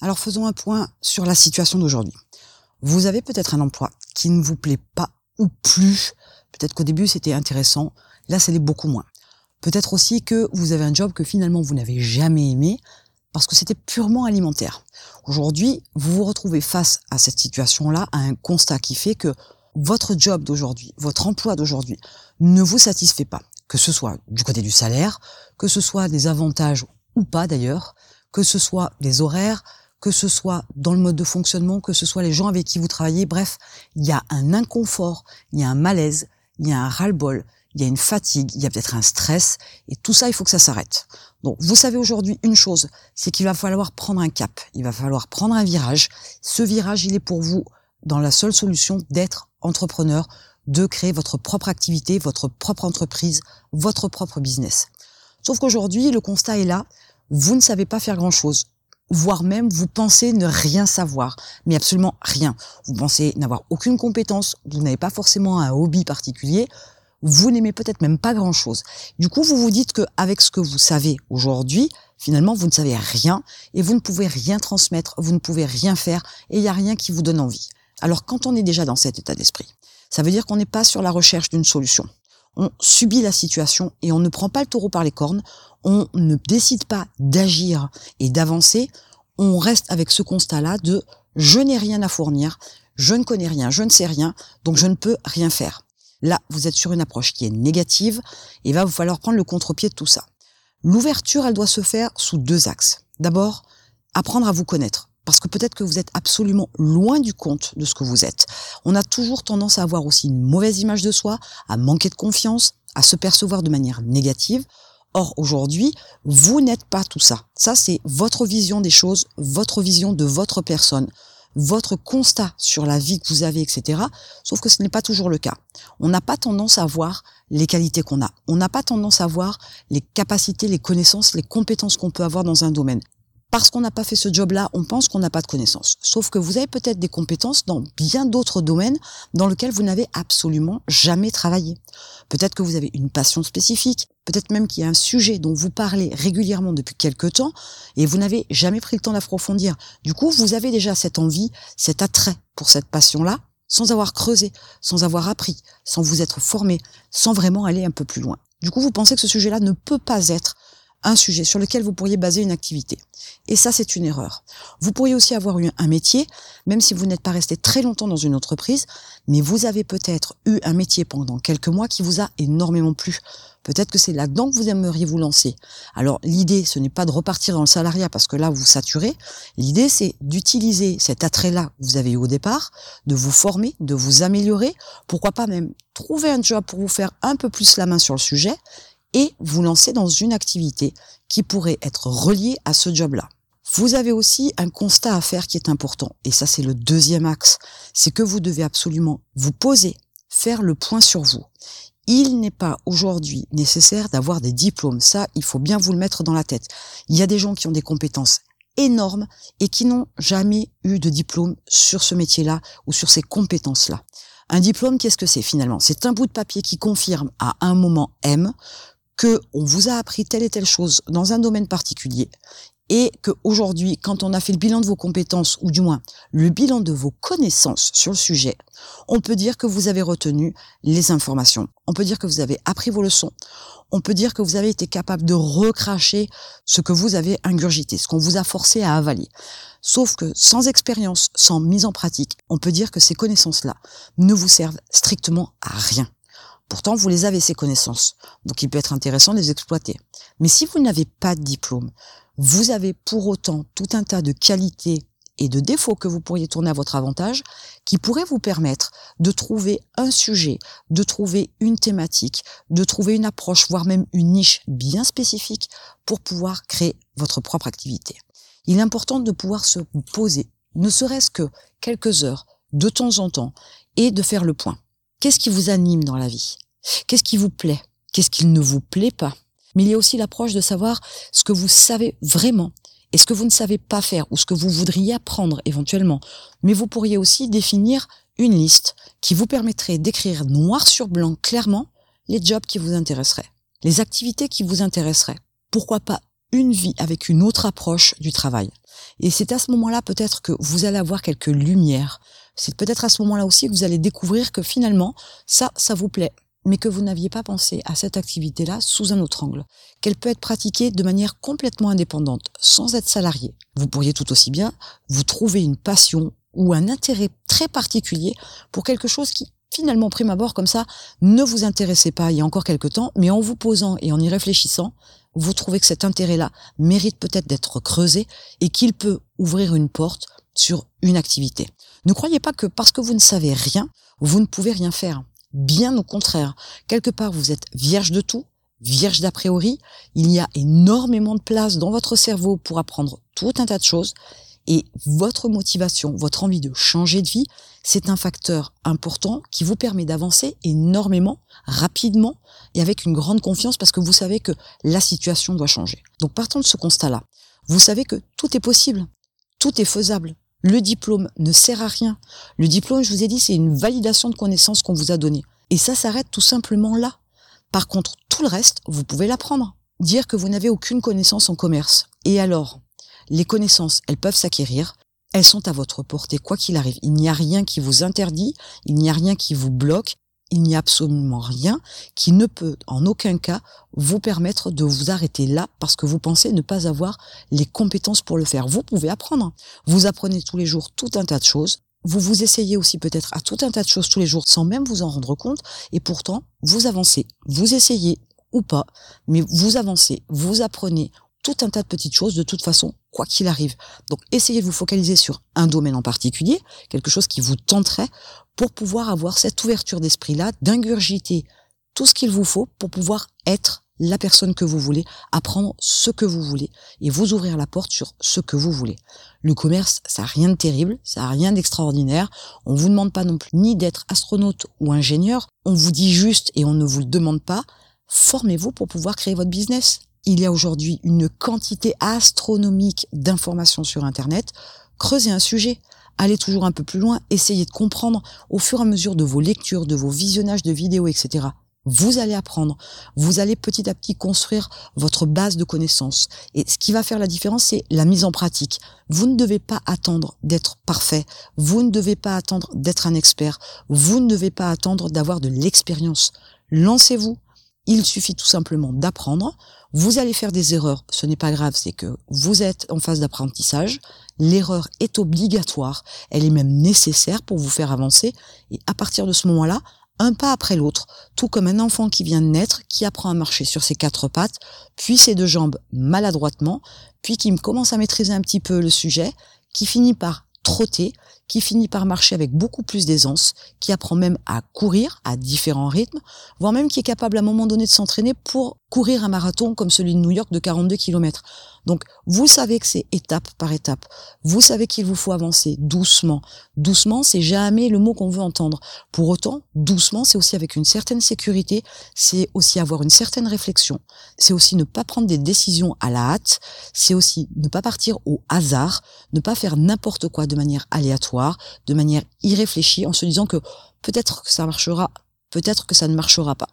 Alors faisons un point sur la situation d'aujourd'hui. Vous avez peut-être un emploi qui ne vous plaît pas ou plus. Peut-être qu'au début c'était intéressant, là c'est beaucoup moins. Peut-être aussi que vous avez un job que finalement vous n'avez jamais aimé parce que c'était purement alimentaire. Aujourd'hui, vous vous retrouvez face à cette situation-là, à un constat qui fait que votre job d'aujourd'hui, votre emploi d'aujourd'hui ne vous satisfait pas, que ce soit du côté du salaire, que ce soit des avantages ou pas d'ailleurs, que ce soit des horaires, que ce soit dans le mode de fonctionnement, que ce soit les gens avec qui vous travaillez, bref, il y a un inconfort, il y a un malaise, il y a un ras-le-bol, il y a une fatigue, il y a peut-être un stress, et tout ça, il faut que ça s'arrête. Donc, vous savez aujourd'hui une chose, c'est qu'il va falloir prendre un cap, il va falloir prendre un virage. Ce virage, il est pour vous dans la seule solution d'être entrepreneur, de créer votre propre activité, votre propre entreprise, votre propre business. Sauf qu'aujourd'hui, le constat est là, vous ne savez pas faire grand-chose voire même vous pensez ne rien savoir, mais absolument rien. Vous pensez n'avoir aucune compétence, vous n'avez pas forcément un hobby particulier, vous n'aimez peut-être même pas grand-chose. Du coup, vous vous dites que avec ce que vous savez aujourd'hui, finalement, vous ne savez rien et vous ne pouvez rien transmettre, vous ne pouvez rien faire et il n'y a rien qui vous donne envie. Alors, quand on est déjà dans cet état d'esprit, ça veut dire qu'on n'est pas sur la recherche d'une solution. On subit la situation et on ne prend pas le taureau par les cornes, on ne décide pas d'agir et d'avancer, on reste avec ce constat-là de je n'ai rien à fournir, je ne connais rien, je ne sais rien, donc je ne peux rien faire. Là, vous êtes sur une approche qui est négative et va vous falloir prendre le contre-pied de tout ça. L'ouverture, elle doit se faire sous deux axes. D'abord, apprendre à vous connaître. Parce que peut-être que vous êtes absolument loin du compte de ce que vous êtes. On a toujours tendance à avoir aussi une mauvaise image de soi, à manquer de confiance, à se percevoir de manière négative. Or, aujourd'hui, vous n'êtes pas tout ça. Ça, c'est votre vision des choses, votre vision de votre personne votre constat sur la vie que vous avez, etc. Sauf que ce n'est pas toujours le cas. On n'a pas tendance à voir les qualités qu'on a. On n'a pas tendance à voir les capacités, les connaissances, les compétences qu'on peut avoir dans un domaine parce qu'on n'a pas fait ce job-là, on pense qu'on n'a pas de connaissances. Sauf que vous avez peut-être des compétences dans bien d'autres domaines dans lesquels vous n'avez absolument jamais travaillé. Peut-être que vous avez une passion spécifique, peut-être même qu'il y a un sujet dont vous parlez régulièrement depuis quelque temps et vous n'avez jamais pris le temps d'approfondir. Du coup, vous avez déjà cette envie, cet attrait pour cette passion-là, sans avoir creusé, sans avoir appris, sans vous être formé, sans vraiment aller un peu plus loin. Du coup, vous pensez que ce sujet-là ne peut pas être un sujet sur lequel vous pourriez baser une activité. Et ça, c'est une erreur. Vous pourriez aussi avoir eu un métier, même si vous n'êtes pas resté très longtemps dans une entreprise, mais vous avez peut-être eu un métier pendant quelques mois qui vous a énormément plu. Peut-être que c'est là-dedans que vous aimeriez vous lancer. Alors l'idée, ce n'est pas de repartir dans le salariat parce que là, vous saturez. L'idée, c'est d'utiliser cet attrait-là que vous avez eu au départ, de vous former, de vous améliorer. Pourquoi pas même trouver un job pour vous faire un peu plus la main sur le sujet et vous lancer dans une activité qui pourrait être reliée à ce job-là. Vous avez aussi un constat à faire qui est important, et ça c'est le deuxième axe, c'est que vous devez absolument vous poser, faire le point sur vous. Il n'est pas aujourd'hui nécessaire d'avoir des diplômes, ça il faut bien vous le mettre dans la tête. Il y a des gens qui ont des compétences énormes et qui n'ont jamais eu de diplôme sur ce métier-là ou sur ces compétences-là. Un diplôme, qu'est-ce que c'est finalement? C'est un bout de papier qui confirme à un moment M que on vous a appris telle et telle chose dans un domaine particulier et que aujourd'hui, quand on a fait le bilan de vos compétences, ou du moins le bilan de vos connaissances sur le sujet, on peut dire que vous avez retenu les informations. On peut dire que vous avez appris vos leçons. On peut dire que vous avez été capable de recracher ce que vous avez ingurgité, ce qu'on vous a forcé à avaler. Sauf que sans expérience, sans mise en pratique, on peut dire que ces connaissances-là ne vous servent strictement à rien. Pourtant, vous les avez, ces connaissances. Donc, il peut être intéressant de les exploiter. Mais si vous n'avez pas de diplôme, vous avez pour autant tout un tas de qualités et de défauts que vous pourriez tourner à votre avantage, qui pourraient vous permettre de trouver un sujet, de trouver une thématique, de trouver une approche, voire même une niche bien spécifique pour pouvoir créer votre propre activité. Il est important de pouvoir se poser, ne serait-ce que quelques heures, de temps en temps, et de faire le point. Qu'est-ce qui vous anime dans la vie? Qu'est-ce qui vous plaît? Qu'est-ce qui ne vous plaît pas? Mais il y a aussi l'approche de savoir ce que vous savez vraiment et ce que vous ne savez pas faire ou ce que vous voudriez apprendre éventuellement. Mais vous pourriez aussi définir une liste qui vous permettrait d'écrire noir sur blanc clairement les jobs qui vous intéresseraient, les activités qui vous intéresseraient. Pourquoi pas une vie avec une autre approche du travail. Et c'est à ce moment-là peut-être que vous allez avoir quelques lumières. C'est peut-être à ce moment-là aussi que vous allez découvrir que finalement, ça, ça vous plaît mais que vous n'aviez pas pensé à cette activité-là sous un autre angle, qu'elle peut être pratiquée de manière complètement indépendante, sans être salarié. Vous pourriez tout aussi bien vous trouver une passion ou un intérêt très particulier pour quelque chose qui, finalement, prime abord comme ça, ne vous intéressait pas il y a encore quelque temps, mais en vous posant et en y réfléchissant, vous trouvez que cet intérêt-là mérite peut-être d'être creusé et qu'il peut ouvrir une porte sur une activité. Ne croyez pas que parce que vous ne savez rien, vous ne pouvez rien faire. Bien au contraire. Quelque part, vous êtes vierge de tout, vierge d'a priori. Il y a énormément de place dans votre cerveau pour apprendre tout un tas de choses. Et votre motivation, votre envie de changer de vie, c'est un facteur important qui vous permet d'avancer énormément, rapidement et avec une grande confiance parce que vous savez que la situation doit changer. Donc partant de ce constat-là, vous savez que tout est possible, tout est faisable. Le diplôme ne sert à rien. Le diplôme, je vous ai dit, c'est une validation de connaissances qu'on vous a donnée. Et ça s'arrête tout simplement là. Par contre, tout le reste, vous pouvez l'apprendre. Dire que vous n'avez aucune connaissance en commerce. Et alors? Les connaissances, elles peuvent s'acquérir, elles sont à votre portée quoi qu'il arrive. Il n'y a rien qui vous interdit, il n'y a rien qui vous bloque, il n'y a absolument rien qui ne peut en aucun cas vous permettre de vous arrêter là parce que vous pensez ne pas avoir les compétences pour le faire. Vous pouvez apprendre. Vous apprenez tous les jours tout un tas de choses. Vous vous essayez aussi peut-être à tout un tas de choses tous les jours sans même vous en rendre compte et pourtant vous avancez. Vous essayez ou pas, mais vous avancez, vous apprenez un tas de petites choses de toute façon quoi qu'il arrive. Donc essayez de vous focaliser sur un domaine en particulier, quelque chose qui vous tenterait pour pouvoir avoir cette ouverture d'esprit-là, d'ingurgiter tout ce qu'il vous faut pour pouvoir être la personne que vous voulez, apprendre ce que vous voulez et vous ouvrir la porte sur ce que vous voulez. Le commerce, ça n'a rien de terrible, ça n'a rien d'extraordinaire. On vous demande pas non plus ni d'être astronaute ou ingénieur. On vous dit juste et on ne vous le demande pas. Formez-vous pour pouvoir créer votre business il y a aujourd'hui une quantité astronomique d'informations sur Internet. Creusez un sujet, allez toujours un peu plus loin, essayez de comprendre au fur et à mesure de vos lectures, de vos visionnages de vidéos, etc. Vous allez apprendre, vous allez petit à petit construire votre base de connaissances. Et ce qui va faire la différence, c'est la mise en pratique. Vous ne devez pas attendre d'être parfait, vous ne devez pas attendre d'être un expert, vous ne devez pas attendre d'avoir de l'expérience. Lancez-vous, il suffit tout simplement d'apprendre. Vous allez faire des erreurs, ce n'est pas grave, c'est que vous êtes en phase d'apprentissage. L'erreur est obligatoire, elle est même nécessaire pour vous faire avancer. Et à partir de ce moment-là, un pas après l'autre, tout comme un enfant qui vient de naître, qui apprend à marcher sur ses quatre pattes, puis ses deux jambes maladroitement, puis qui commence à maîtriser un petit peu le sujet, qui finit par trotter, qui finit par marcher avec beaucoup plus d'aisance, qui apprend même à courir à différents rythmes, voire même qui est capable à un moment donné de s'entraîner pour courir un marathon comme celui de New York de 42 km. Donc vous savez que c'est étape par étape. Vous savez qu'il vous faut avancer doucement. Doucement, c'est jamais le mot qu'on veut entendre. Pour autant, doucement, c'est aussi avec une certaine sécurité, c'est aussi avoir une certaine réflexion, c'est aussi ne pas prendre des décisions à la hâte, c'est aussi ne pas partir au hasard, ne pas faire n'importe quoi de manière aléatoire, de manière irréfléchie en se disant que peut-être que ça marchera, peut-être que ça ne marchera pas.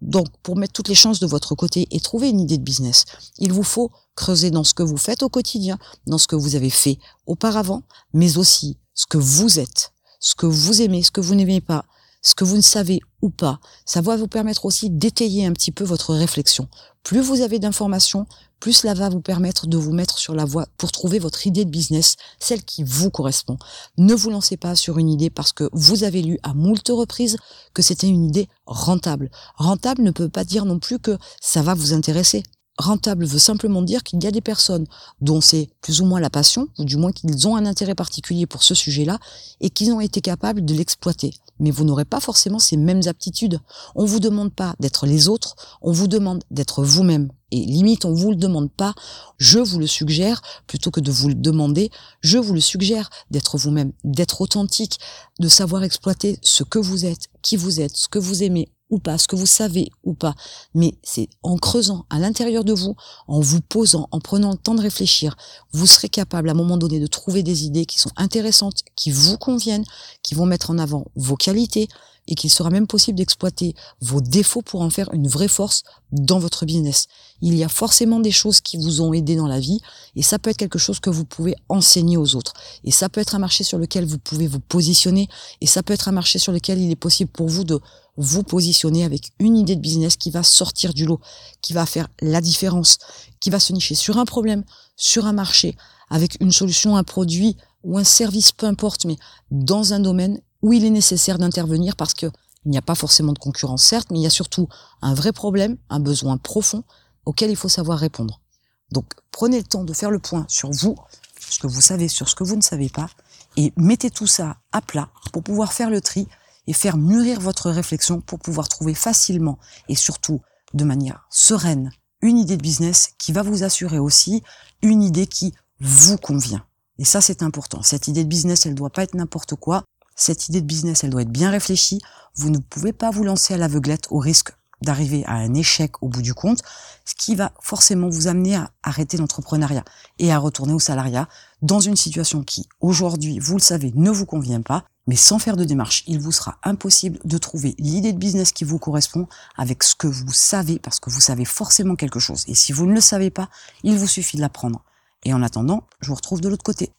Donc, pour mettre toutes les chances de votre côté et trouver une idée de business, il vous faut creuser dans ce que vous faites au quotidien, dans ce que vous avez fait auparavant, mais aussi ce que vous êtes, ce que vous aimez, ce que vous n'aimez pas, ce que vous ne savez ou pas. Ça va vous permettre aussi d'étayer un petit peu votre réflexion. Plus vous avez d'informations, plus cela va vous permettre de vous mettre sur la voie pour trouver votre idée de business, celle qui vous correspond. Ne vous lancez pas sur une idée parce que vous avez lu à moult reprises que c'était une idée rentable. Rentable ne peut pas dire non plus que ça va vous intéresser. Rentable veut simplement dire qu'il y a des personnes dont c'est plus ou moins la passion, ou du moins qu'ils ont un intérêt particulier pour ce sujet-là, et qu'ils ont été capables de l'exploiter. Mais vous n'aurez pas forcément ces mêmes aptitudes. On vous demande pas d'être les autres, on vous demande d'être vous-même. Et limite, on vous le demande pas, je vous le suggère, plutôt que de vous le demander, je vous le suggère d'être vous-même, d'être authentique, de savoir exploiter ce que vous êtes, qui vous êtes, ce que vous aimez, ou pas, ce que vous savez ou pas. Mais c'est en creusant à l'intérieur de vous, en vous posant, en prenant le temps de réfléchir, vous serez capable à un moment donné de trouver des idées qui sont intéressantes, qui vous conviennent, qui vont mettre en avant vos qualités, et qu'il sera même possible d'exploiter vos défauts pour en faire une vraie force dans votre business. Il y a forcément des choses qui vous ont aidé dans la vie et ça peut être quelque chose que vous pouvez enseigner aux autres. Et ça peut être un marché sur lequel vous pouvez vous positionner et ça peut être un marché sur lequel il est possible pour vous de vous positionner avec une idée de business qui va sortir du lot, qui va faire la différence, qui va se nicher sur un problème, sur un marché, avec une solution, un produit ou un service, peu importe, mais dans un domaine où il est nécessaire d'intervenir parce que il n'y a pas forcément de concurrence, certes, mais il y a surtout un vrai problème, un besoin profond auquel il faut savoir répondre. Donc, prenez le temps de faire le point sur vous, ce que vous savez, sur ce que vous ne savez pas, et mettez tout ça à plat pour pouvoir faire le tri et faire mûrir votre réflexion pour pouvoir trouver facilement et surtout de manière sereine une idée de business qui va vous assurer aussi une idée qui vous convient. Et ça, c'est important. Cette idée de business, elle doit pas être n'importe quoi. Cette idée de business, elle doit être bien réfléchie. Vous ne pouvez pas vous lancer à l'aveuglette au risque d'arriver à un échec au bout du compte, ce qui va forcément vous amener à arrêter l'entrepreneuriat et à retourner au salariat dans une situation qui, aujourd'hui, vous le savez, ne vous convient pas, mais sans faire de démarche, il vous sera impossible de trouver l'idée de business qui vous correspond avec ce que vous savez, parce que vous savez forcément quelque chose. Et si vous ne le savez pas, il vous suffit de l'apprendre. Et en attendant, je vous retrouve de l'autre côté.